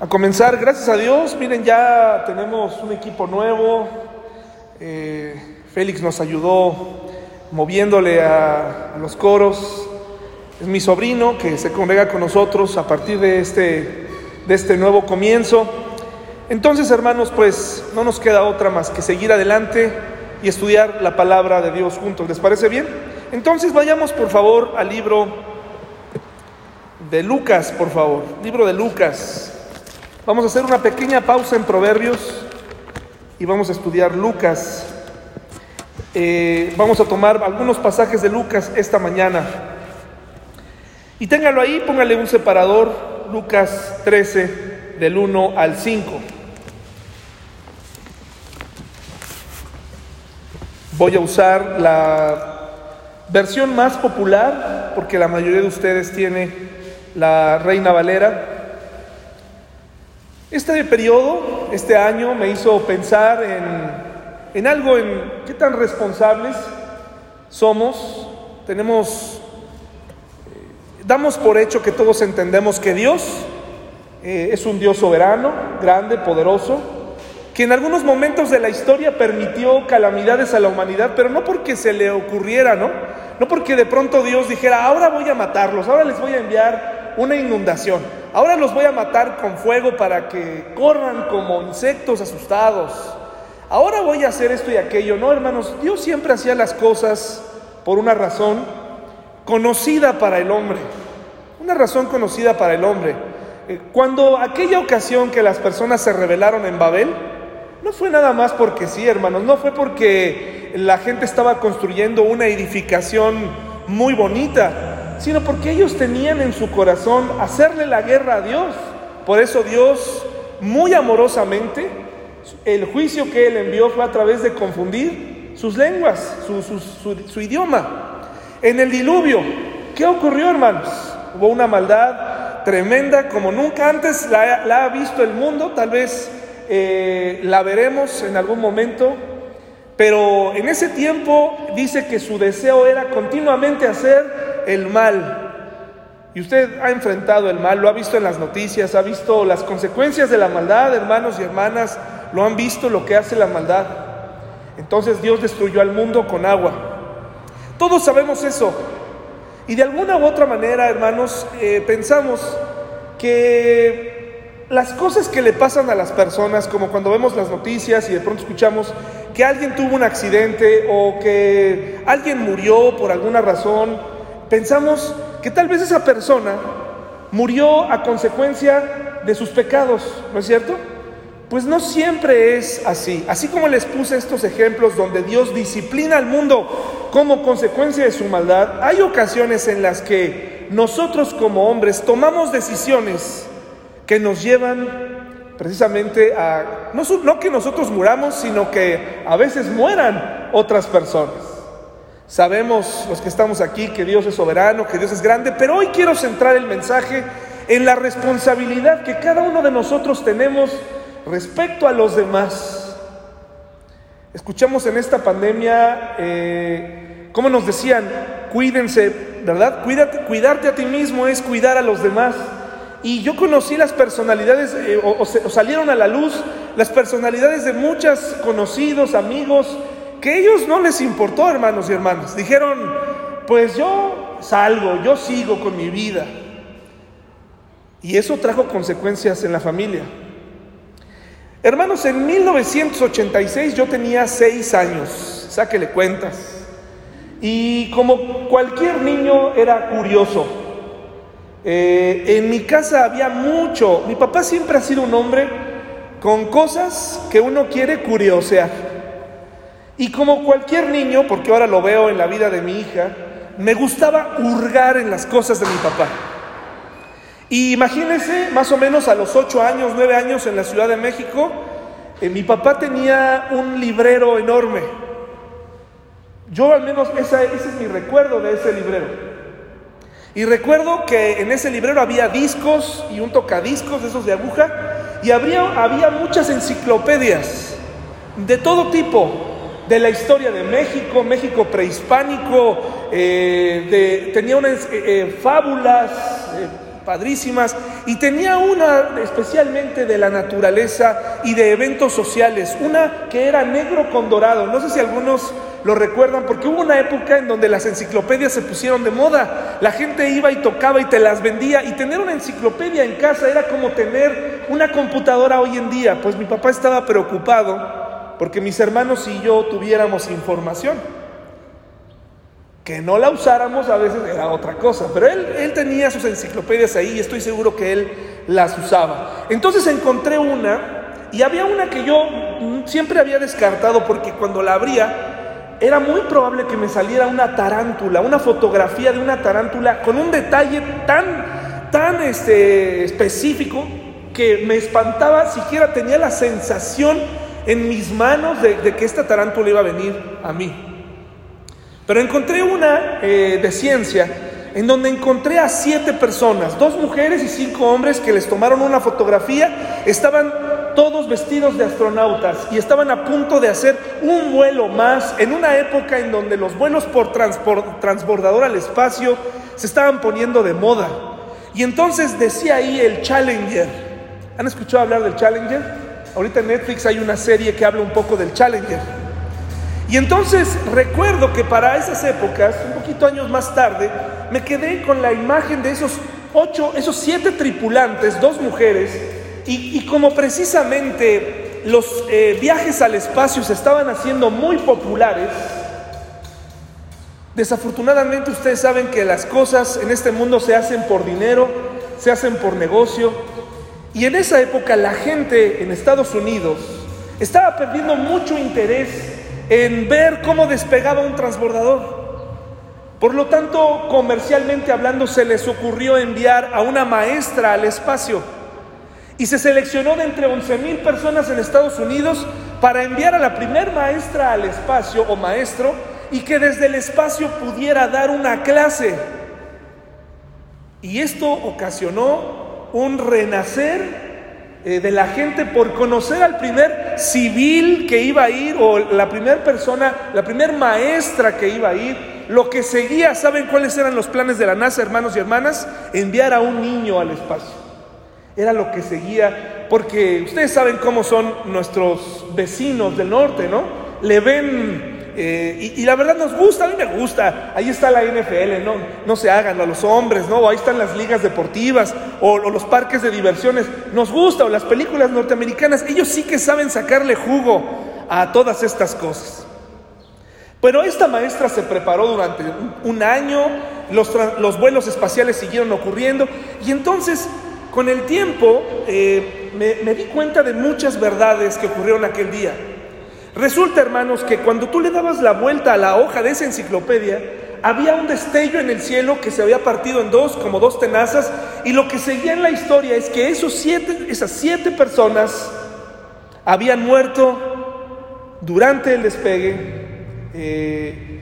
a comenzar, gracias a Dios, miren, ya tenemos un equipo nuevo. Eh, Félix nos ayudó moviéndole a, a, los coros. Es mi sobrino que se congrega con nosotros a partir de este, de este nuevo comienzo. Entonces, hermanos, pues no nos queda otra más que seguir adelante y estudiar la palabra de Dios juntos. ¿Les parece bien? Entonces vayamos por favor al libro de Lucas, por favor. Libro de Lucas. Vamos a hacer una pequeña pausa en Proverbios y vamos a estudiar Lucas. Eh, vamos a tomar algunos pasajes de Lucas esta mañana. Y téngalo ahí, póngale un separador, Lucas 13, del 1 al 5. Voy a usar la versión más popular, porque la mayoría de ustedes tiene la Reina Valera. Este periodo, este año, me hizo pensar en, en algo, en qué tan responsables somos. Tenemos, eh, damos por hecho que todos entendemos que Dios eh, es un Dios soberano, grande, poderoso, que en algunos momentos de la historia permitió calamidades a la humanidad, pero no porque se le ocurriera, ¿no? No porque de pronto Dios dijera, ahora voy a matarlos, ahora les voy a enviar una inundación. Ahora los voy a matar con fuego para que corran como insectos asustados. Ahora voy a hacer esto y aquello. No, hermanos, Dios siempre hacía las cosas por una razón conocida para el hombre. Una razón conocida para el hombre. Eh, cuando aquella ocasión que las personas se rebelaron en Babel, no fue nada más porque sí, hermanos, no fue porque la gente estaba construyendo una edificación muy bonita, sino porque ellos tenían en su corazón hacerle la guerra a Dios. Por eso Dios, muy amorosamente, el juicio que él envió fue a través de confundir sus lenguas, su, su, idioma. En el diluvio, ¿qué ocurrió, hermanos? Hubo una maldad tremenda como nunca antes la, la ha visto el mundo, tal vez eh, la veremos en algún momento, pero en ese tiempo dice que su deseo era continuamente hacer el mal. Y usted ha enfrentado el mal, lo ha visto en las noticias, ha visto las consecuencias de la maldad, hermanos y hermanas, lo han visto lo que hace la maldad. Entonces Dios destruyó al mundo con agua. Todos sabemos eso. Y de alguna u otra manera, hermanos, eh, pensamos que las cosas que le pasan a las personas, como cuando vemos las noticias y de pronto escuchamos que alguien tuvo un accidente o que alguien murió por alguna razón, pensamos que tal vez esa persona murió a consecuencia de sus pecados, ¿no es cierto? Pues no siempre es así. Así como les puse estos ejemplos donde Dios disciplina al mundo como consecuencia de su maldad, hay ocasiones en las que nosotros como hombres tomamos decisiones que nos llevan precisamente a, no, no que nosotros muramos, sino que a veces mueran otras personas. Sabemos los que estamos aquí que Dios es soberano, que Dios es grande, pero hoy quiero centrar el mensaje en la responsabilidad que cada uno de nosotros tenemos respecto a los demás. Escuchamos en esta pandemia, eh, como nos decían, cuídense, ¿verdad? Cuídate, cuidarte a ti mismo es cuidar a los demás. Y yo conocí las personalidades, eh, o, o, o salieron a la luz las personalidades de muchos conocidos, amigos, que ellos no les importó, hermanos y hermanas. Dijeron, pues yo salgo, yo sigo con mi vida. Y eso trajo consecuencias en la familia. Hermanos, en 1986 yo tenía seis años, sáquele cuentas. Y como cualquier niño era curioso. Eh, en mi casa había mucho, mi papá siempre ha sido un hombre con cosas que uno quiere curiosear. Y como cualquier niño, porque ahora lo veo en la vida de mi hija, me gustaba hurgar en las cosas de mi papá. Y imagínense, más o menos a los ocho años, nueve años en la Ciudad de México, eh, mi papá tenía un librero enorme. Yo al menos, esa, ese es mi recuerdo de ese librero. Y recuerdo que en ese librero había discos y un tocadiscos esos de aguja, y habría, había muchas enciclopedias de todo tipo, de la historia de México, México prehispánico, eh, de, tenía unas eh, fábulas padrísimas, y tenía una especialmente de la naturaleza y de eventos sociales, una que era negro con dorado. No sé si algunos lo recuerdan porque hubo una época en donde las enciclopedias se pusieron de moda. La gente iba y tocaba y te las vendía y tener una enciclopedia en casa era como tener una computadora hoy en día. Pues mi papá estaba preocupado porque mis hermanos y yo tuviéramos información. Que no la usáramos a veces era otra cosa, pero él, él tenía sus enciclopedias ahí y estoy seguro que él las usaba. Entonces encontré una y había una que yo siempre había descartado porque cuando la abría era muy probable que me saliera una tarántula, una fotografía de una tarántula con un detalle tan, tan este, específico que me espantaba, siquiera tenía la sensación en mis manos de, de que esta tarántula iba a venir a mí. Pero encontré una eh, de ciencia en donde encontré a siete personas, dos mujeres y cinco hombres que les tomaron una fotografía, estaban todos vestidos de astronautas y estaban a punto de hacer un vuelo más en una época en donde los vuelos por transbordador al espacio se estaban poniendo de moda. Y entonces decía ahí el Challenger. ¿Han escuchado hablar del Challenger? Ahorita en Netflix hay una serie que habla un poco del Challenger. Y entonces recuerdo que para esas épocas, un poquito años más tarde, me quedé con la imagen de esos ocho, esos siete tripulantes, dos mujeres, y, como precisamente los eh, viajes al espacio se estaban haciendo muy populares, desafortunadamente ustedes saben que las cosas en este mundo se hacen por dinero, se hacen por negocio, y en esa época la gente en Estados Unidos estaba perdiendo mucho interés en ver cómo despegaba un transbordador. Por lo tanto, comercialmente hablando, se les ocurrió enviar a una maestra al espacio. Y se seleccionó de entre 11 mil personas en Estados Unidos para enviar a la primer maestra al espacio o maestro y que desde el espacio pudiera dar una clase. Y esto ocasionó un renacer eh, de la gente por conocer al primer civil que iba a ir o la primera persona, la primera maestra que iba a ir. Lo que seguía, ¿saben cuáles eran los planes de la NASA, hermanos y hermanas? Enviar a un niño al espacio. Era lo que seguía, porque ustedes saben cómo son nuestros vecinos del norte, ¿no? Le ven eh, y, la verdad nos gusta, a mí me gusta. Ahí está la NFL, no, no se hagan a los hombres, ¿no? ahí están las ligas deportivas o, los parques de diversiones. Nos gusta, o las películas norteamericanas. Ellos sí que saben sacarle jugo a todas estas cosas. Pero esta maestra se preparó durante un año, los, los vuelos espaciales siguieron ocurriendo y entonces con el tiempo eh, me di cuenta de muchas verdades que ocurrieron aquel día. Resulta, hermanos, que cuando tú le dabas la vuelta a la hoja de esa enciclopedia, había un destello en el cielo que se había partido en dos, como dos tenazas, y lo que seguía en la historia es que esos siete, esas siete personas habían muerto durante el despegue eh,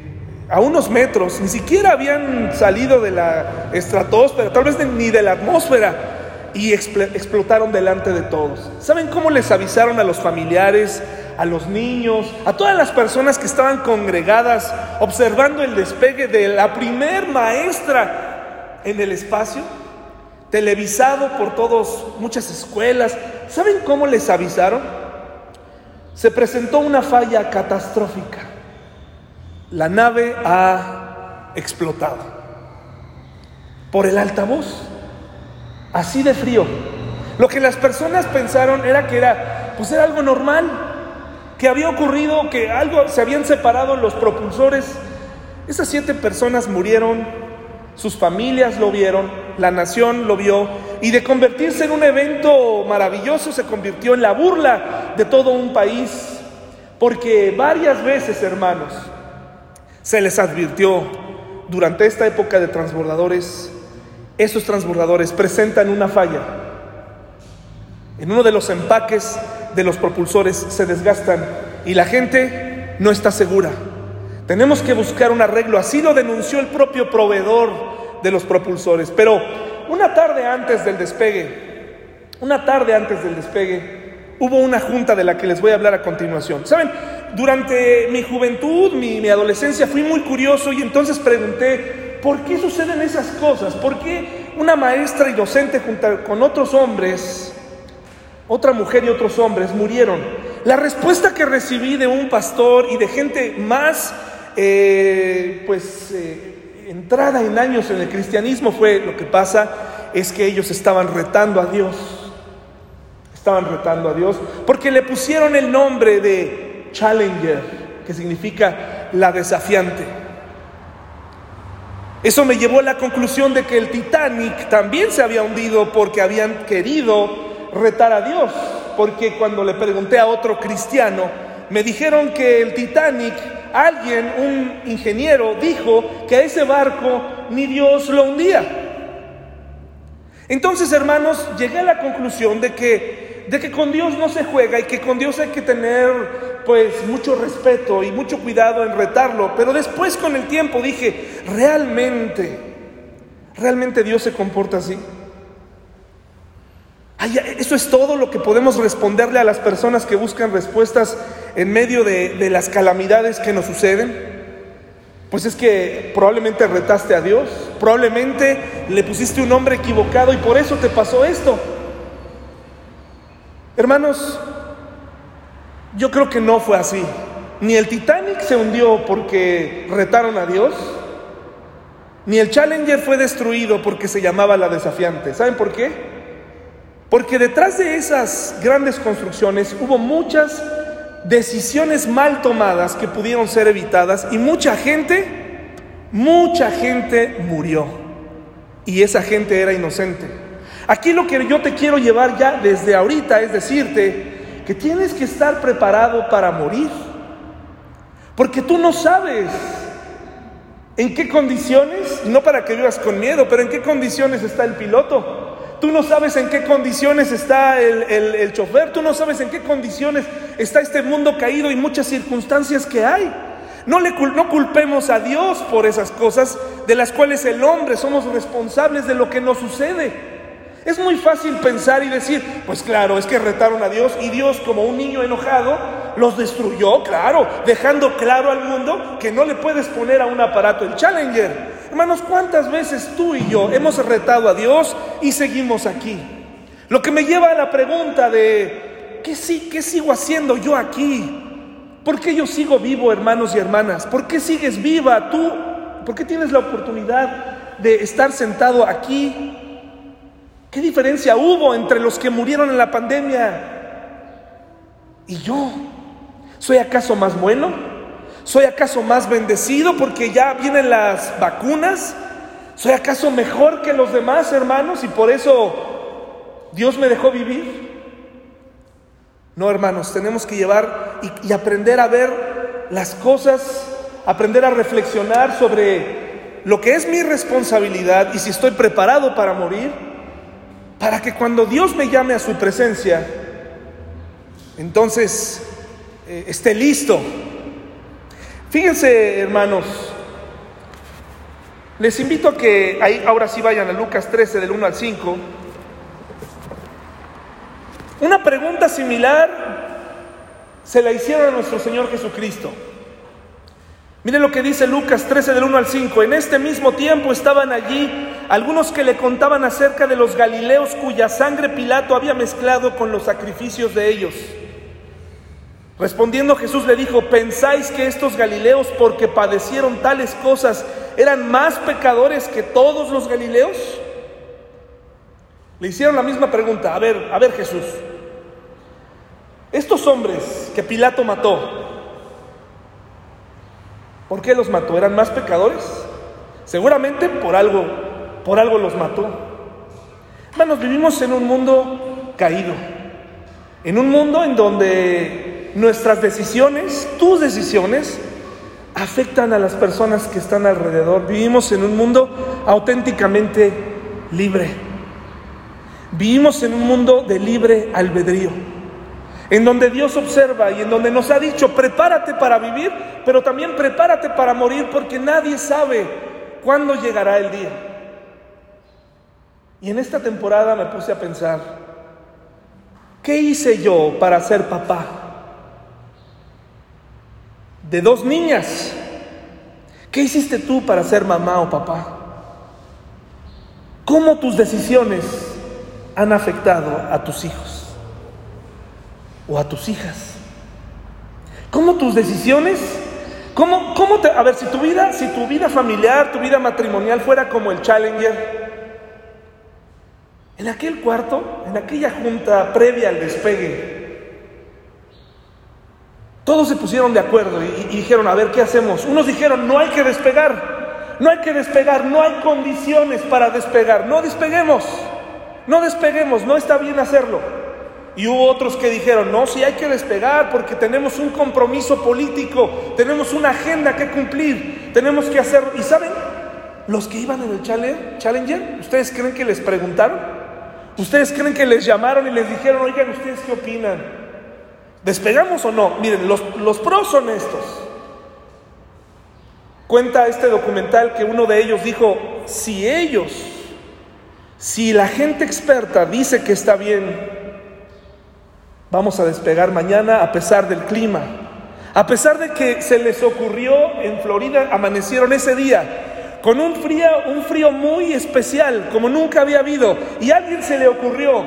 a unos metros, ni siquiera habían salido de la estratosfera, tal vez ni de la atmósfera, y explotaron delante de todos. ¿Saben cómo les avisaron a los familiares, a los niños, a todas las personas que estaban congregadas observando el despegue de la primer maestra en el espacio, televisado por todos, muchas escuelas. ¿Saben cómo les avisaron? Se presentó una falla catastrófica. La nave ha explotado por el altavoz, así de frío. Lo que las personas pensaron era que era, pues era algo normal, que había ocurrido, que algo se habían separado los propulsores. Esas siete personas murieron, sus familias lo vieron, la nación lo vio, y de convertirse en un evento maravilloso se convirtió en la burla de todo un país, porque varias veces, hermanos, se les advirtió durante esta época de transbordadores, esos transbordadores presentan una falla. En uno de los empaques de los propulsores se desgastan y la gente no está segura. Tenemos que buscar un arreglo. Así lo denunció el propio proveedor de los propulsores. Pero una tarde antes del despegue, una tarde antes del despegue, hubo una junta de la que les voy a hablar a continuación. Saben, durante mi juventud, mi, mi adolescencia, fui muy curioso y entonces pregunté, ¿por qué suceden esas cosas? ¿Por qué una maestra y docente junto con otros hombres, otra mujer y otros hombres murieron. La respuesta que recibí de un pastor y de gente más, eh, pues, eh, entrada en años en el cristianismo fue, lo que pasa es que ellos estaban retando a Dios. Estaban retando a Dios porque le pusieron el nombre de Challenger, que significa la desafiante. Eso me llevó a la conclusión de que el Titanic también se había hundido porque habían querido retar a Dios. Porque cuando le pregunté a otro cristiano, me dijeron que el Titanic, alguien, un ingeniero, dijo que a ese barco ni Dios lo hundía. Entonces, hermanos, llegué a la conclusión de que, de que con Dios no se juega y que con Dios hay que tener pues mucho respeto y mucho cuidado en retarlo, pero después con el tiempo dije, realmente, realmente Dios se comporta así. Eso es todo lo que podemos responderle a las personas que buscan respuestas en medio de, de las calamidades que nos suceden. Pues es que probablemente retaste a Dios, probablemente le pusiste un nombre equivocado y por eso te pasó esto. Hermanos, yo creo que no fue así. Ni el Titanic se hundió porque retaron a Dios, ni el Challenger fue destruido porque se llamaba la desafiante. ¿Saben por qué? Porque detrás de esas grandes construcciones hubo muchas decisiones mal tomadas que pudieron ser evitadas y mucha gente, mucha gente murió. Y esa gente era inocente. Aquí lo que yo te quiero llevar ya desde ahorita es decirte que tienes que estar preparado para morir. Porque tú no sabes en qué condiciones, no para que vivas con miedo, pero en qué condiciones está el piloto. Tú no sabes en qué condiciones está el, el, chofer, tú no sabes en qué condiciones está este mundo caído y muchas circunstancias que hay. No, le, no culpemos a Dios por esas cosas de las cuales el hombre somos responsables de lo que nos sucede. Es muy fácil pensar y decir, pues claro, es que retaron a Dios y Dios como un niño enojado los destruyó, claro, dejando claro al mundo que no le puedes poner a un aparato el Challenger. Hermanos, ¿cuántas veces tú y yo hemos retado a Dios y seguimos aquí? Lo que me lleva a la pregunta de, ¿qué, sí, qué sigo haciendo yo aquí? ¿Por qué yo sigo vivo, hermanos y hermanas? ¿Por qué sigues viva tú? ¿Por qué tienes la oportunidad de estar sentado aquí ¿Qué diferencia hubo entre los que murieron en la pandemia y yo? ¿Soy acaso más bueno? ¿Soy acaso más bendecido porque ya vienen las vacunas? ¿Soy acaso mejor que los demás hermanos y por eso Dios me dejó vivir? No, hermanos, tenemos que llevar y, aprender a ver las cosas, aprender a reflexionar sobre lo que es mi responsabilidad y si estoy preparado para morir para que cuando Dios me llame a su presencia, entonces eh, esté listo. Fíjense, hermanos, les invito a que ahí, ahora sí vayan a Lucas 13 del 1 al 5. Una pregunta similar se la hicieron a nuestro Señor Jesucristo. Miren lo que dice Lucas 13 del 1 al 5. En este mismo tiempo estaban allí algunos que le contaban acerca de los Galileos cuya sangre Pilato había mezclado con los sacrificios de ellos. Respondiendo Jesús le dijo, ¿pensáis que estos Galileos porque padecieron tales cosas eran más pecadores que todos los Galileos? Le hicieron la misma pregunta. A ver, a ver Jesús. Estos hombres que Pilato mató, ¿Por qué los mató? ¿Eran más pecadores? Seguramente por algo, por algo los mató. Hermanos, vivimos en un mundo caído, en un mundo en donde nuestras decisiones, tus decisiones, afectan a las personas que están alrededor. Vivimos en un mundo auténticamente libre. Vivimos en un mundo de libre albedrío en donde Dios observa y en donde nos ha dicho, prepárate para vivir, pero también prepárate para morir porque nadie sabe cuándo llegará el día. Y en esta temporada me puse a pensar, ¿qué hice yo para ser papá? De dos niñas. ¿Qué hiciste tú para ser mamá o papá? ¿Cómo tus decisiones han afectado a tus hijos o a tus hijas? ¿Cómo tus decisiones? ¿Cómo, cómo te, a ver, si tu vida, si tu vida familiar, tu vida matrimonial fuera como el Challenger, en aquel cuarto, en aquella junta previa al despegue, todos se pusieron de acuerdo y, dijeron, a ver, ¿qué hacemos? Unos dijeron, no hay que despegar, no hay que despegar, no hay condiciones para despegar, no despeguemos, no despeguemos, no está bien hacerlo. Y hubo otros que dijeron, no, sí hay que despegar porque tenemos un compromiso político, tenemos una agenda que cumplir, tenemos que hacerlo. ¿Y saben? Los que iban en el Challenger, ¿ustedes creen que les preguntaron? ¿Ustedes creen que les llamaron y les dijeron, oigan, ¿ustedes qué opinan? ¿Despegamos o no? Miren, los, los pros son estos. Cuenta este documental que uno de ellos dijo, si ellos, si la gente experta dice que está bien, vamos a despegar mañana a pesar del clima. A pesar de que se les ocurrió en Florida, amanecieron ese día con un frío, un frío muy especial, como nunca había habido, y a alguien se le ocurrió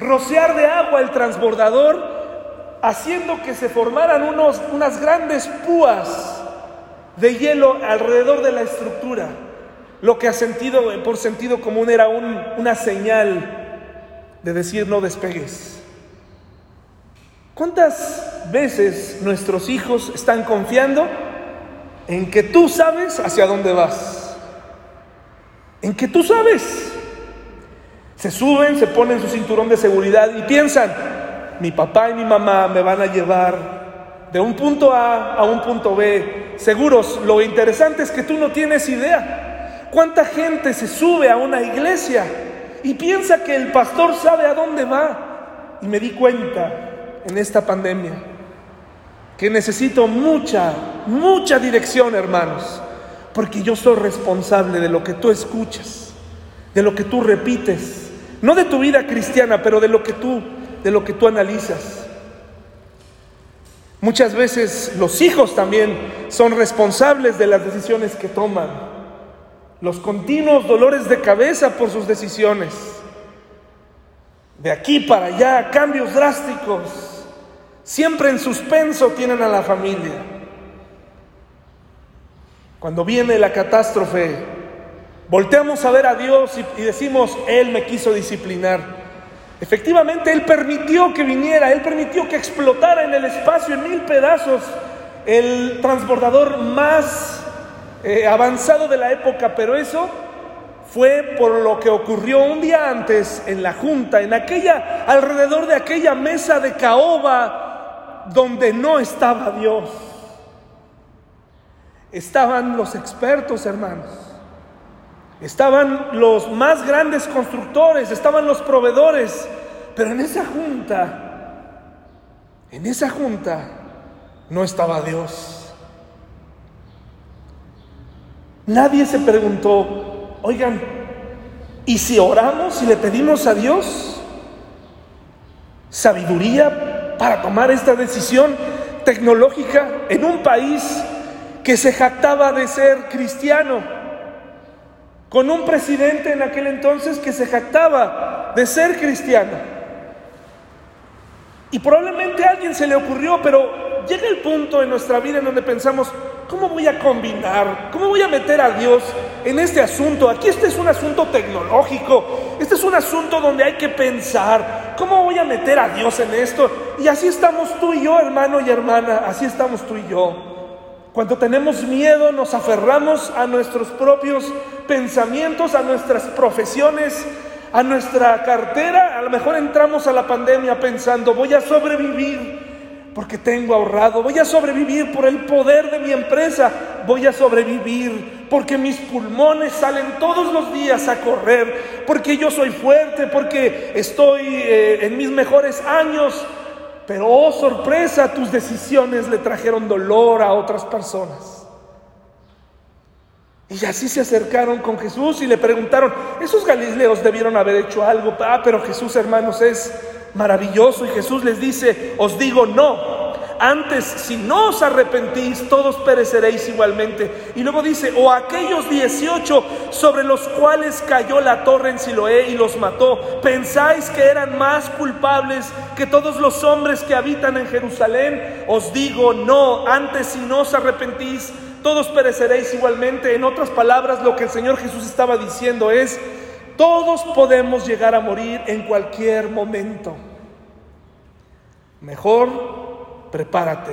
rociar de agua el transbordador, haciendo que se formaran unos, unas grandes púas de hielo alrededor de la estructura, lo que ha sentido, por sentido común era un, una señal de decir no despegues. ¿Cuántas veces nuestros hijos están confiando en que tú sabes hacia dónde vas. En que tú sabes. Se suben, se ponen su cinturón de seguridad y piensan, mi papá y mi mamá me van a llevar de un punto A a un punto B. Seguros, lo interesante es que tú no tienes idea. ¿Cuánta gente se sube a una iglesia y piensa que el pastor sabe a dónde va? Y me di cuenta en esta pandemia que necesito mucha, mucha dirección, hermanos, porque yo soy responsable de lo que tú escuchas, de lo que tú repites, no de tu vida cristiana, pero de lo que tú, de lo que tú analizas. Muchas veces los hijos también son responsables de las decisiones que toman, los continuos dolores de cabeza por sus decisiones, de aquí para allá, cambios drásticos Siempre en suspenso tienen a la familia. Cuando viene la catástrofe, volteamos a ver a Dios y, decimos, Él me quiso disciplinar. Efectivamente, Él permitió que viniera, Él permitió que explotara en el espacio en mil pedazos el transbordador más eh, avanzado de la época, pero eso fue por lo que ocurrió un día antes en la junta, en aquella, alrededor de aquella mesa de caoba donde no estaba Dios. Estaban los expertos, hermanos. Estaban los más grandes constructores, estaban los proveedores. Pero en esa junta, en esa junta, no estaba Dios. Nadie se preguntó, oigan, ¿y si oramos y le pedimos a Dios sabiduría para tomar esta decisión tecnológica en un país que se jactaba de ser cristiano, con un presidente en aquel entonces que se jactaba de ser cristiano. Y probablemente a alguien se le ocurrió, pero llega el punto en nuestra vida en donde pensamos, ¿cómo voy a combinar? ¿Cómo voy a meter a Dios en este asunto? Aquí este es un asunto tecnológico, este es un asunto donde hay que pensar, ¿cómo voy a meter a Dios en esto? Y así estamos tú y yo, hermano y hermana, así estamos tú y yo. Cuando tenemos miedo nos aferramos a nuestros propios pensamientos, a nuestras profesiones, a nuestra cartera. A lo mejor entramos a la pandemia pensando, voy a sobrevivir porque tengo ahorrado, voy a sobrevivir por el poder de mi empresa, voy a sobrevivir porque mis pulmones salen todos los días a correr, porque yo soy fuerte, porque estoy eh, en mis mejores años. Pero, oh sorpresa, tus decisiones le trajeron dolor a otras personas. Y así se acercaron con Jesús y le preguntaron, esos galileos debieron haber hecho algo, ah, pero Jesús hermanos es maravilloso y Jesús les dice, os digo no, antes si no os arrepentís, todos pereceréis igualmente. Y luego dice, o aquellos 18 sobre los cuales cayó la torre en Siloé y los mató, ¿pensáis que eran más culpables que todos los hombres que habitan en Jerusalén? Os digo, no, antes si no os arrepentís, todos pereceréis igualmente. En otras palabras, lo que el Señor Jesús estaba diciendo es, todos podemos llegar a morir en cualquier momento. Mejor prepárate.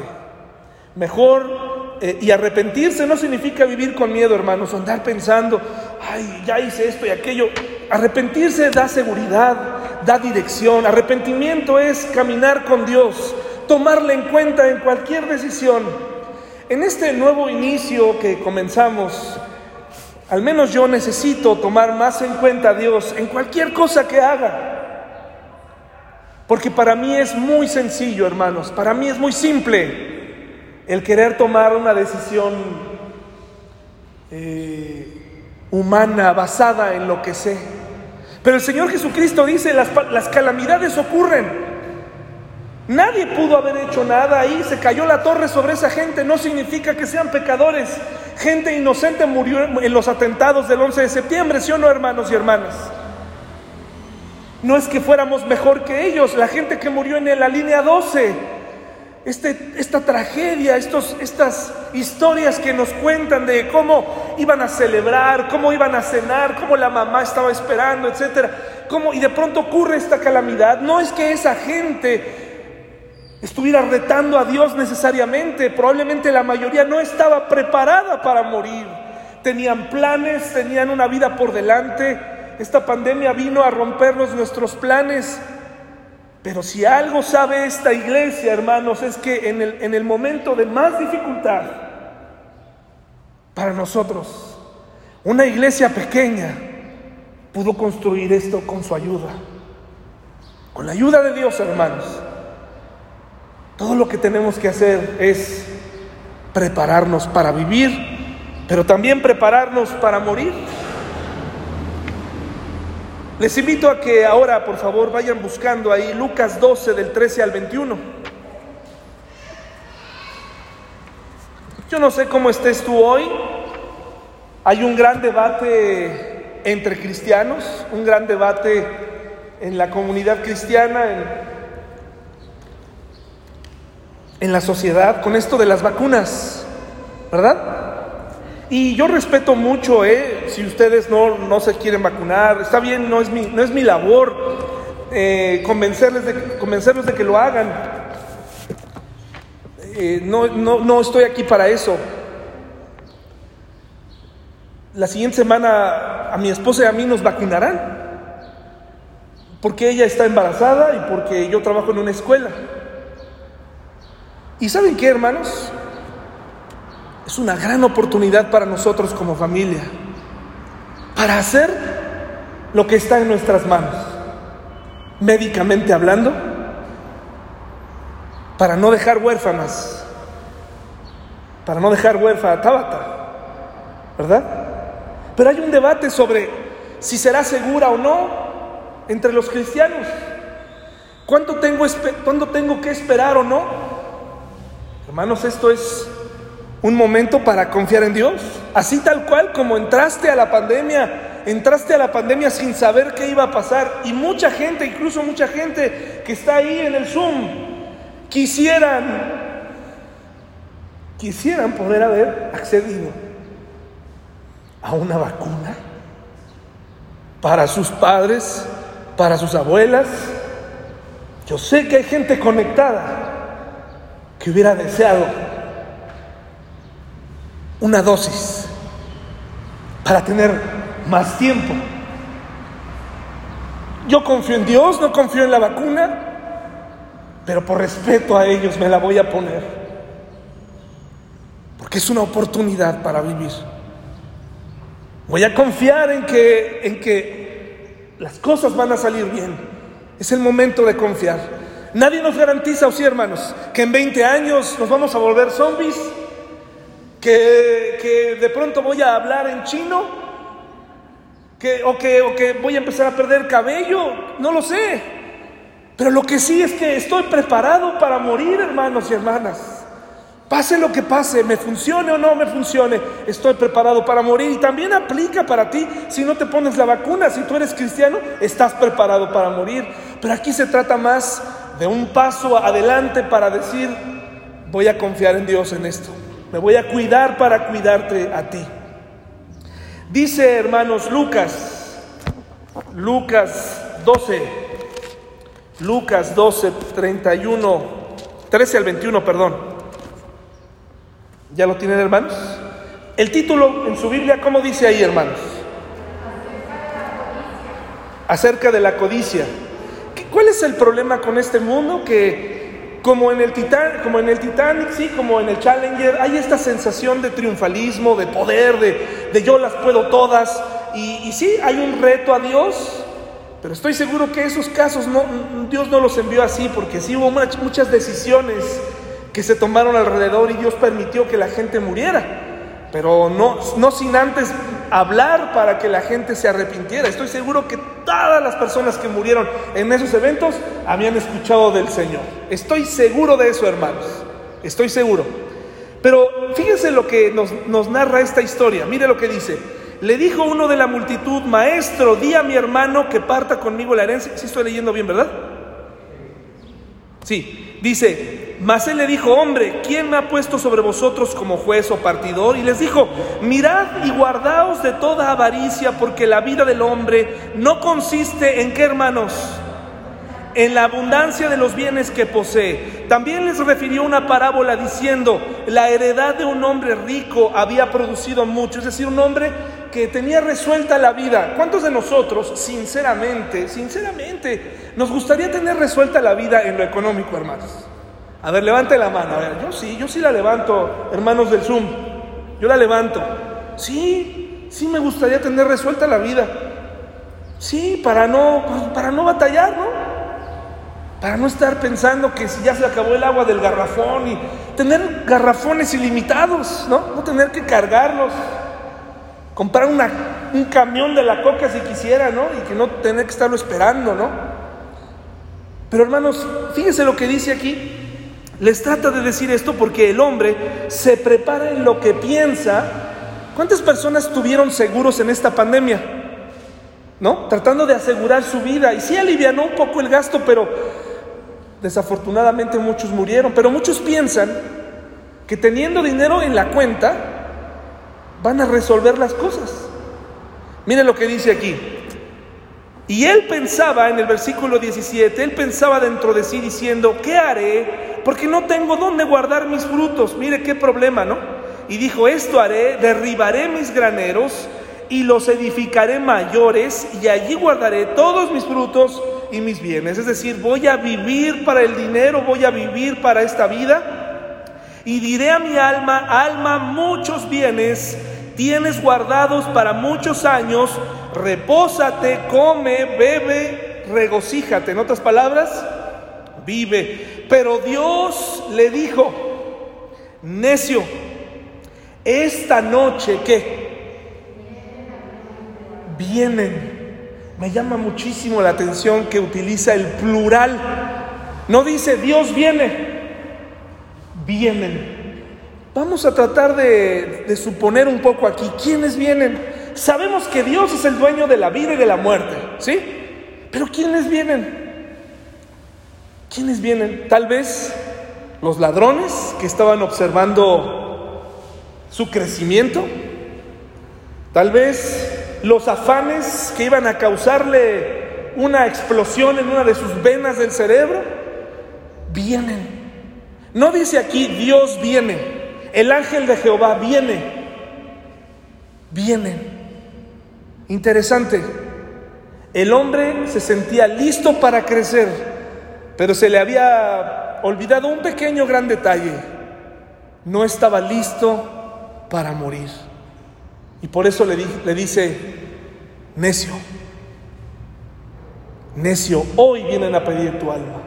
Mejor, eh, y arrepentirse no significa vivir con miedo, hermanos, andar pensando, ay, ya hice esto y aquello. Arrepentirse da seguridad, da dirección. Arrepentimiento es caminar con Dios, tomarle en cuenta en cualquier decisión. En este nuevo inicio que comenzamos, al menos yo necesito tomar más en cuenta a Dios en cualquier cosa que haga. Porque para mí es muy sencillo, hermanos, para mí es muy simple el querer tomar una decisión eh, humana basada en lo que sé. Pero el Señor Jesucristo dice, las, las calamidades ocurren. Nadie pudo haber hecho nada ahí, se cayó la torre sobre esa gente, no significa que sean pecadores. Gente inocente murió en los atentados del 11 de septiembre, ¿sí o no, hermanos y hermanas? No es que fuéramos mejor que ellos, la gente que murió en la línea 12, este, esta tragedia, estos, estas historias que nos cuentan de cómo iban a celebrar, cómo iban a cenar, cómo la mamá estaba esperando, etcétera, cómo y de pronto ocurre esta calamidad. No es que esa gente estuviera retando a Dios necesariamente. Probablemente la mayoría no estaba preparada para morir. Tenían planes, tenían una vida por delante. Esta pandemia vino a rompernos nuestros planes. Pero si algo sabe esta iglesia, hermanos, es que en el, en el momento de más dificultad para nosotros, una iglesia pequeña pudo construir esto con su ayuda. Con la ayuda de Dios, hermanos. Todo lo que tenemos que hacer es prepararnos para vivir, pero también prepararnos para morir. Les invito a que ahora, por favor, vayan buscando ahí Lucas 12 del 13 al 21. Yo no sé cómo estés tú hoy. Hay un gran debate entre cristianos, un gran debate en la comunidad cristiana, en en la sociedad con esto de las vacunas, ¿verdad? Y yo respeto mucho, ¿eh? Si ustedes no, no se quieren vacunar, está bien, no es mi, no es mi labor eh, convencerles, de, convencerlos de que lo hagan. Eh, no, no, no estoy aquí para eso. La siguiente semana a mi esposa y a mí nos vacunarán, porque ella está embarazada y porque yo trabajo en una escuela. ¿Y saben qué, hermanos? Es una gran oportunidad para nosotros como familia, para hacer lo que está en nuestras manos, médicamente hablando, para no dejar huérfanas, para no dejar huérfana Tabata, ¿verdad? Pero hay un debate sobre si será segura o no entre los cristianos. ¿Cuánto tengo, ¿Cuándo tengo que esperar o no? Hermanos, esto es un momento para confiar en Dios. Así tal cual como entraste a la pandemia, entraste a la pandemia sin saber qué iba a pasar. Y mucha gente, incluso mucha gente que está ahí en el Zoom, quisieran, quisieran poder haber accedido a una vacuna para sus padres, para sus abuelas. Yo sé que hay gente conectada que hubiera deseado una dosis para tener más tiempo. Yo confío en Dios, no confío en la vacuna, pero por respeto a ellos me la voy a poner. Porque es una oportunidad para vivir. Voy a confiar en que, en que las cosas van a salir bien. Es el momento de confiar. Nadie nos garantiza, sí hermanos, que en 20 años nos vamos a volver zombies, que, de pronto voy a hablar en chino, que, o, que, o que voy a empezar a perder cabello, no lo sé. Pero lo que sí es que estoy preparado para morir, hermanos y hermanas. Pase lo que pase, me funcione o no me funcione, estoy preparado para morir. Y también aplica para ti si no te pones la vacuna, si tú eres cristiano, estás preparado para morir. Pero aquí se trata más de un paso adelante para decir, voy a confiar en Dios en esto. Me voy a cuidar para cuidarte a ti. Dice hermanos Lucas, Lucas 12, Lucas 12, 31, 13 al 21, perdón. ¿Ya lo tienen hermanos? El título en su Biblia, ¿cómo dice ahí hermanos? Acerca de la codicia. ¿Cuál es el problema con este mundo? Que como en el, Titan, como en el Titanic, sí, como en el Challenger, hay esta sensación de triunfalismo, de poder, de, yo las puedo todas. Y, y sí, hay un reto a Dios, pero estoy seguro que esos casos no, Dios no los envió así, porque sí hubo muchas decisiones que se tomaron alrededor y Dios permitió que la gente muriera. Pero no, no sin antes hablar para que la gente se arrepintiera. Estoy seguro que todas las personas que murieron en esos eventos habían escuchado del Señor. Estoy seguro de eso, hermanos. Estoy seguro. Pero fíjense lo que nos, nos narra esta historia. Mire lo que dice. Le dijo uno de la multitud, maestro, di a mi hermano que parta conmigo la herencia. Si estoy leyendo bien, ¿verdad? Sí, dice, mas él le dijo, hombre, ¿quién me ha puesto sobre vosotros como juez o partidor? Y les dijo, mirad y guardaos de toda avaricia, porque la vida del hombre no consiste en qué, hermanos, en la abundancia de los bienes que posee. También les refirió una parábola diciendo, la heredad de un hombre rico había producido mucho, es decir, un hombre que tenía resuelta la vida. ¿Cuántos de nosotros, sinceramente, sinceramente, nos gustaría tener resuelta la vida en lo económico, hermanos? A ver, levante la mano. A ver, yo sí, yo sí la levanto, hermanos del Zoom. Yo la levanto. Sí, sí me gustaría tener resuelta la vida. Sí, para no, para no batallar, ¿no? Para no estar pensando que si ya se acabó el agua del garrafón y tener garrafones ilimitados, ¿no? No tener que cargarlos comprar un camión de la coca si quisiera, ¿no? Y que no tener que estarlo esperando, ¿no? Pero hermanos, fíjense lo que dice aquí. Les trata de decir esto porque el hombre se prepara en lo que piensa. ¿Cuántas personas tuvieron seguros en esta pandemia? ¿No? Tratando de asegurar su vida. Y sí alivianó un poco el gasto, pero desafortunadamente muchos murieron. Pero muchos piensan que teniendo dinero en la cuenta, van a resolver las cosas. Miren lo que dice aquí. Y él pensaba en el versículo 17, él pensaba dentro de sí diciendo, ¿qué haré? Porque no tengo dónde guardar mis frutos. Mire qué problema, ¿no? Y dijo, esto haré, derribaré mis graneros y los edificaré mayores y allí guardaré todos mis frutos y mis bienes. Es decir, voy a vivir para el dinero, voy a vivir para esta vida. Y diré a mi alma, alma, muchos bienes tienes guardados para muchos años, repósate, come, bebe, regocíjate. En otras palabras, vive. Pero Dios le dijo, necio, esta noche que vienen. Me llama muchísimo la atención que utiliza el plural. No dice Dios viene, vienen. Vamos a tratar de, suponer un poco aquí quiénes vienen. Sabemos que Dios es el dueño de la vida y de la muerte, ¿sí? Pero ¿quiénes vienen? ¿Quiénes vienen? Tal vez los ladrones que estaban observando su crecimiento. Tal vez los afanes que iban a causarle una explosión en una de sus venas del cerebro. Vienen. No dice aquí Dios viene. El ángel de Jehová viene, viene. Interesante, el hombre se sentía listo para crecer, pero se le había olvidado un pequeño gran detalle. No estaba listo para morir. Y por eso le, dice, necio, necio, hoy vienen a pedir tu alma.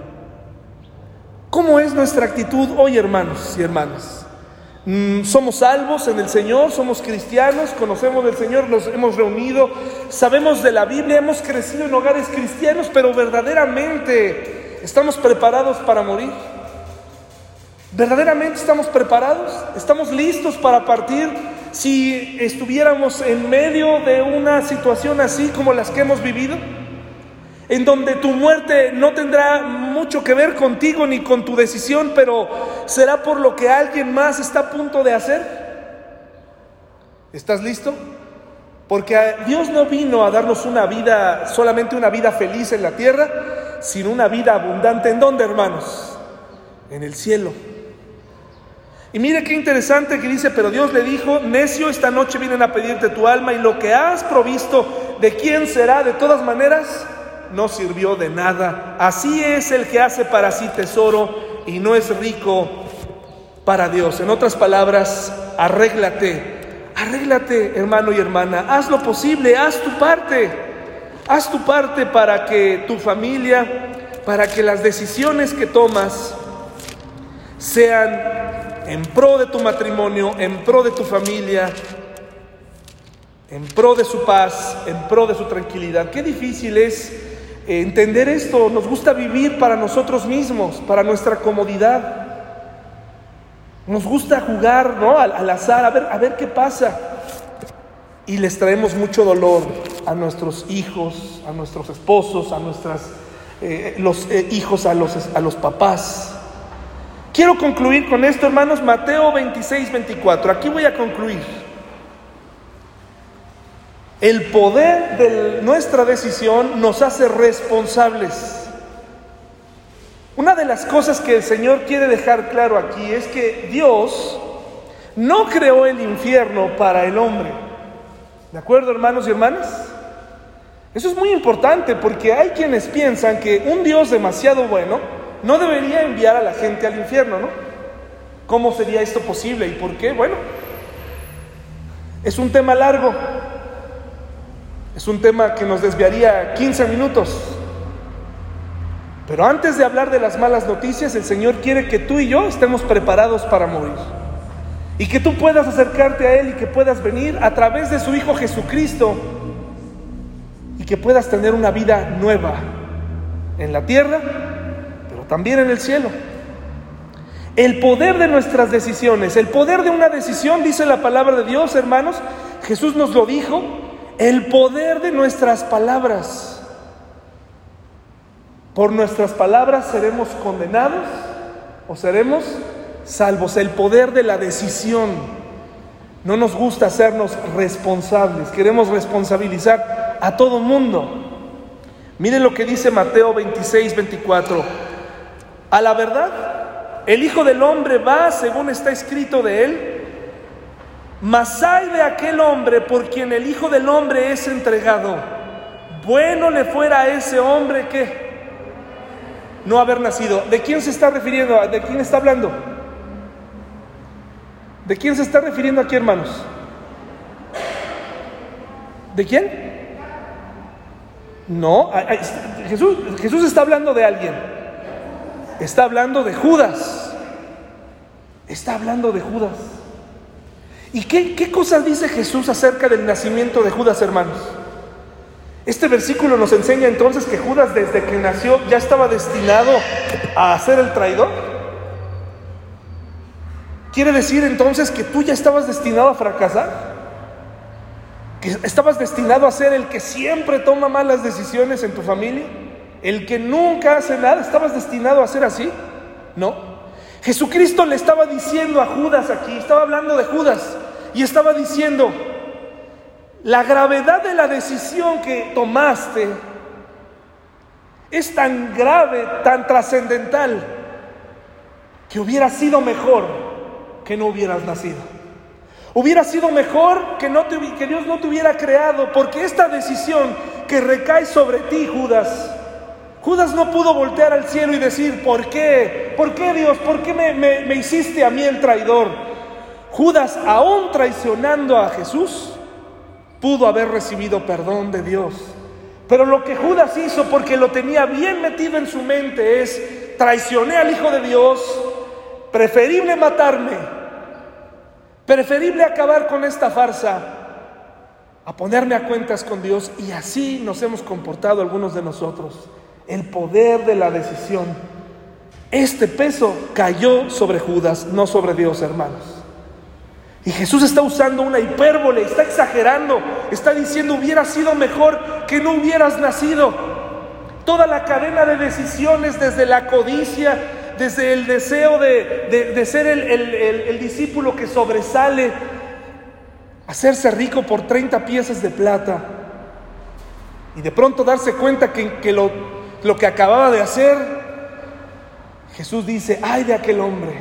¿Cómo es nuestra actitud hoy, hermanos y hermanas? Mm, somos salvos en el Señor, somos cristianos, conocemos del Señor, nos hemos reunido, sabemos de la Biblia, hemos crecido en hogares cristianos, pero verdaderamente ¿Estamos preparados para morir? ¿Verdaderamente estamos preparados? ¿Estamos listos para partir si estuviéramos en medio de una situación así como las que hemos vivido? En donde tu muerte no tendrá mucho que ver contigo ni con tu decisión, pero será por lo que alguien más está a punto de hacer. ¿Estás listo? Porque Dios no vino a darnos una vida, solamente una vida feliz en la tierra, sino una vida abundante. ¿En dónde, hermanos? En el cielo. Y mire qué interesante que dice, pero Dios le dijo, necio, esta noche vienen a pedirte tu alma y lo que has provisto, ¿de quién será? De todas maneras, no sirvió de nada. Así es el que hace para sí tesoro y no es rico para Dios. En otras palabras, arréglate Arréglate, hermano y hermana, haz lo posible, haz tu parte. Haz tu parte para que tu familia, para que las decisiones que tomas sean en pro de tu matrimonio, en pro de tu familia, en pro de su paz, en pro de su tranquilidad. Qué difícil es entender esto. Nos gusta vivir para nosotros mismos, para nuestra comodidad. Nos gusta jugar, ¿no? Al, azar, a ver, a ver qué pasa. Y les traemos mucho dolor a nuestros hijos, a nuestros esposos, a nuestras eh, los eh, hijos, a los, a los papás. Quiero concluir con esto, hermanos, Mateo 26, 24. Aquí voy a concluir. El poder de nuestra decisión nos hace responsables. Una de las cosas que el Señor quiere dejar claro aquí es que Dios no creó el infierno para el hombre. ¿De acuerdo, hermanos y hermanas? Eso es muy importante porque hay quienes piensan que un Dios demasiado bueno no debería enviar a la gente al infierno, ¿no? ¿Cómo sería esto posible y por qué? Bueno, es un tema largo, es un tema que nos desviaría 15 minutos. Pero antes de hablar de las malas noticias, el Señor quiere que tú y yo estemos preparados para morir. Y que tú puedas acercarte a Él y que puedas venir a través de su Hijo Jesucristo. Y que puedas tener una vida nueva en la tierra, pero también en el cielo. El poder de nuestras decisiones, el poder de una decisión, dice la palabra de Dios, hermanos, Jesús nos lo dijo, el poder de nuestras palabras. Por nuestras palabras seremos condenados o seremos salvos. El poder de la decisión. No nos gusta hacernos responsables. Queremos responsabilizar a todo mundo. Miren lo que dice Mateo 26, 24. A la verdad, el Hijo del Hombre va según está escrito de él. Mas de aquel hombre por quien el Hijo del Hombre es entregado. Bueno le fuera a ese hombre que no haber nacido. ¿De quién se está refiriendo? ¿De quién está hablando? ¿De quién se está refiriendo aquí, hermanos? ¿De quién? No, Jesús, Jesús está hablando de alguien. Está hablando de Judas. Está hablando de Judas. ¿Y qué, qué cosas dice Jesús acerca del nacimiento de Judas, hermanos? Este versículo nos enseña entonces que Judas desde que nació ya estaba destinado a ser el traidor. ¿Quiere decir entonces que tú ya estabas destinado a fracasar? ¿Que estabas destinado a ser el que siempre toma malas decisiones en tu familia? ¿El que nunca hace nada? ¿Estabas destinado a ser así? No. Jesucristo le estaba diciendo a Judas aquí, estaba hablando de Judas y estaba diciendo, la gravedad de la decisión que tomaste es tan grave, tan trascendental, que hubiera sido mejor que no hubieras nacido. Hubiera sido mejor que, que Dios no te hubiera creado, porque esta decisión que recae sobre ti, Judas, Judas no pudo voltear al cielo y decir, ¿por qué? ¿Por qué Dios? ¿Por qué me, me hiciste a mí el traidor? Judas, aún traicionando a Jesús, pudo haber recibido perdón de Dios. Pero lo que Judas hizo, porque lo tenía bien metido en su mente, es traicioné al Hijo de Dios, preferible matarme, preferible acabar con esta farsa, a ponerme a cuentas con Dios. Y así nos hemos comportado algunos de nosotros. El poder de la decisión. Este peso cayó sobre Judas, no sobre Dios, hermanos. Y Jesús está usando una hipérbole, está exagerando, está diciendo hubiera sido mejor que no hubieras nacido. Toda la cadena de decisiones, desde la codicia, desde el deseo de, ser el, discípulo que sobresale, hacerse rico por 30 piezas de plata y de pronto darse cuenta que, lo, lo que acababa de hacer, Jesús dice, ay de aquel hombre,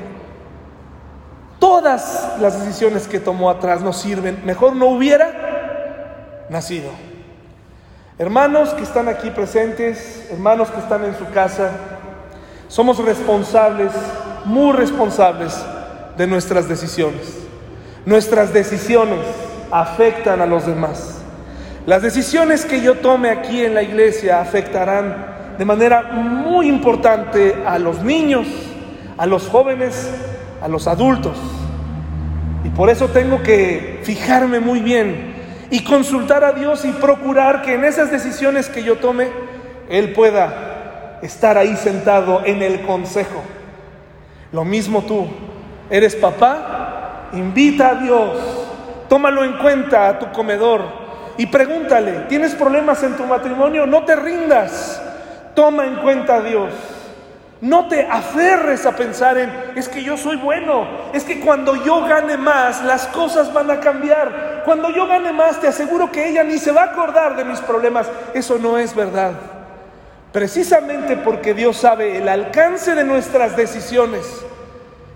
todas las decisiones que tomó atrás no sirven, mejor no hubiera nacido. Hermanos que están aquí presentes, hermanos que están en su casa, somos responsables, muy responsables de nuestras decisiones. Nuestras decisiones afectan a los demás. Las decisiones que yo tome aquí en la iglesia afectarán de manera muy importante a los niños, a los jóvenes, a los adultos. Y por eso tengo que fijarme muy bien y consultar a Dios y procurar que en esas decisiones que yo tome, Él pueda estar ahí sentado en el consejo. Lo mismo tú, eres papá, invita a Dios, tómalo en cuenta a tu comedor y pregúntale, ¿tienes problemas en tu matrimonio? No te rindas, toma en cuenta a Dios. No te aferres a pensar en, es que yo soy bueno, es que cuando yo gane más las cosas van a cambiar. Cuando yo gane más te aseguro que ella ni se va a acordar de mis problemas. Eso no es verdad. Precisamente porque Dios sabe el alcance de nuestras decisiones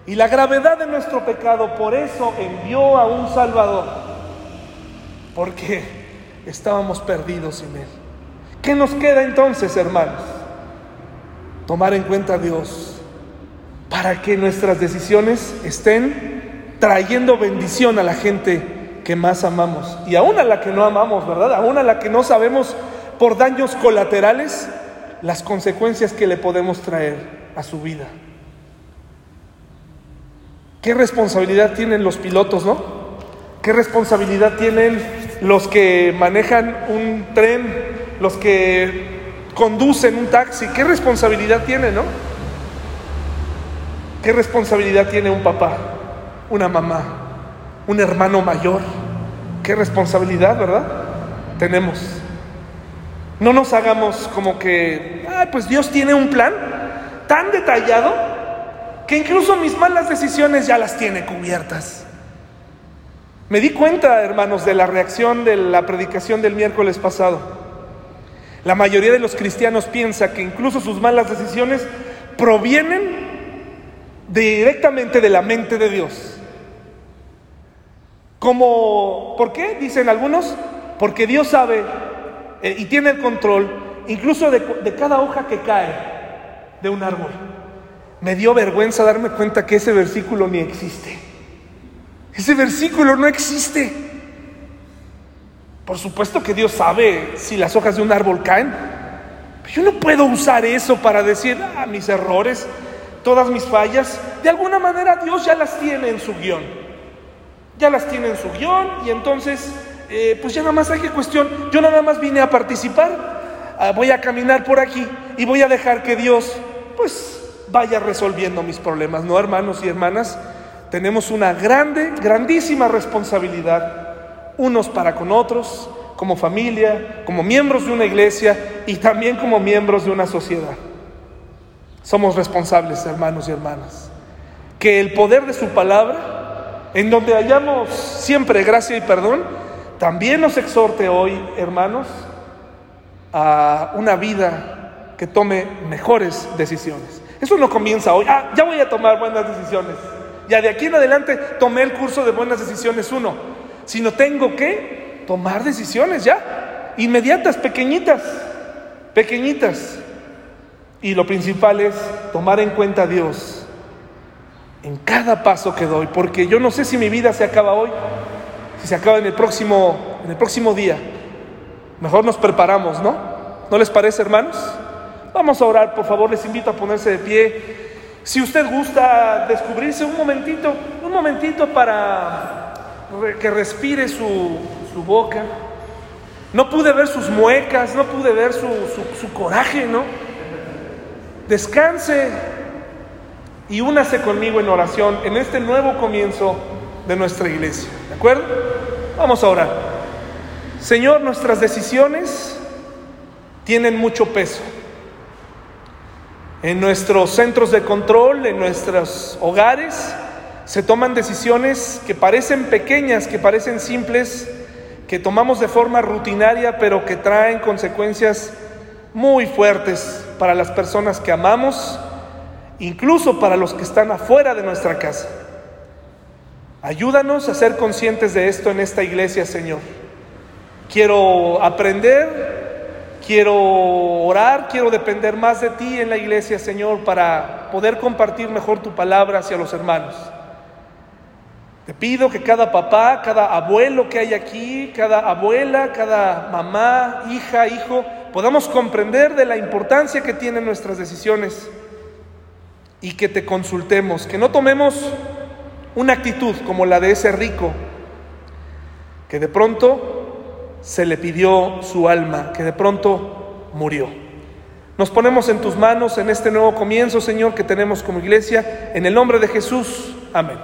y la gravedad de nuestro pecado, por eso envió a un Salvador. Porque estábamos perdidos sin Él. ¿Qué nos queda entonces, hermanos? tomar en cuenta a Dios para que nuestras decisiones estén trayendo bendición a la gente que más amamos y aún a la que no amamos, ¿verdad? Aún a la que no sabemos por daños colaterales las consecuencias que le podemos traer a su vida. ¿Qué responsabilidad tienen los pilotos, no? ¿Qué responsabilidad tienen los que manejan un tren, los que conducen un taxi, ¿qué responsabilidad tiene, no? ¿Qué responsabilidad tiene un papá, una mamá, un hermano mayor? ¿Qué responsabilidad, verdad? Tenemos. No nos hagamos como que, ah, pues Dios tiene un plan tan detallado que incluso mis malas decisiones ya las tiene cubiertas. Me di cuenta, hermanos, de la reacción de la predicación del miércoles pasado. La mayoría de los cristianos piensa que incluso sus malas decisiones provienen directamente de la mente de Dios. Como, ¿por qué? Dicen algunos, porque Dios sabe eh, y tiene el control incluso de, de cada hoja que cae de un árbol. Me dio vergüenza darme cuenta que ese versículo ni existe. Ese versículo no existe. Por supuesto que Dios sabe si las hojas de un árbol caen. Yo no puedo usar eso para decir, ah, mis errores, todas mis fallas. De alguna manera Dios ya las tiene en su guion. Ya las tiene en su guion y entonces, eh, pues ya nada más hay que cuestión. Yo nada más vine a participar. Ah, voy a caminar por aquí y voy a dejar que Dios, pues, vaya resolviendo mis problemas. No, hermanos y hermanas, tenemos una grande, grandísima responsabilidad unos para con otros, como familia, como miembros de una iglesia y también como miembros de una sociedad. Somos responsables, hermanos y hermanas. Que el poder de su palabra, en donde hallamos siempre gracia y perdón, también nos exhorte hoy, hermanos, a una vida que tome mejores decisiones. Eso no comienza hoy. Ah, ya voy a tomar buenas decisiones. Ya de aquí en adelante tomé el curso de buenas decisiones uno sino tengo que tomar decisiones ya, inmediatas, pequeñitas, pequeñitas. Y lo principal es tomar en cuenta a Dios en cada paso que doy, porque yo no sé si mi vida se acaba hoy, si se acaba en el próximo, en el próximo día. Mejor nos preparamos, ¿no? ¿No les parece, hermanos? Vamos a orar, por favor, les invito a ponerse de pie. Si usted gusta descubrirse un momentito, un momentito para que respire su, boca. No pude ver sus muecas, no pude ver su, su, coraje, ¿no? descanse y únase conmigo en oración en este nuevo comienzo de nuestra iglesia. ¿De acuerdo? Vamos a orar. Señor, nuestras decisiones tienen mucho peso. En nuestros centros de control, en nuestros hogares, se toman decisiones que parecen pequeñas, que parecen simples, que tomamos de forma rutinaria, pero que traen consecuencias muy fuertes para las personas que amamos, incluso para los que están afuera de nuestra casa. Ayúdanos a ser conscientes de esto en esta iglesia, Señor. Quiero aprender, quiero orar, quiero depender más de ti en la iglesia, Señor, para poder compartir mejor tu palabra hacia los hermanos. Te pido que cada papá, cada abuelo que hay aquí, cada abuela, cada mamá, hija, hijo, podamos comprender de la importancia que tienen nuestras decisiones y que te consultemos, que no tomemos una actitud como la de ese rico, que de pronto se le pidió su alma, que de pronto murió. Nos ponemos en tus manos en este nuevo comienzo, Señor, que tenemos como iglesia, en el nombre de Jesús. Amén.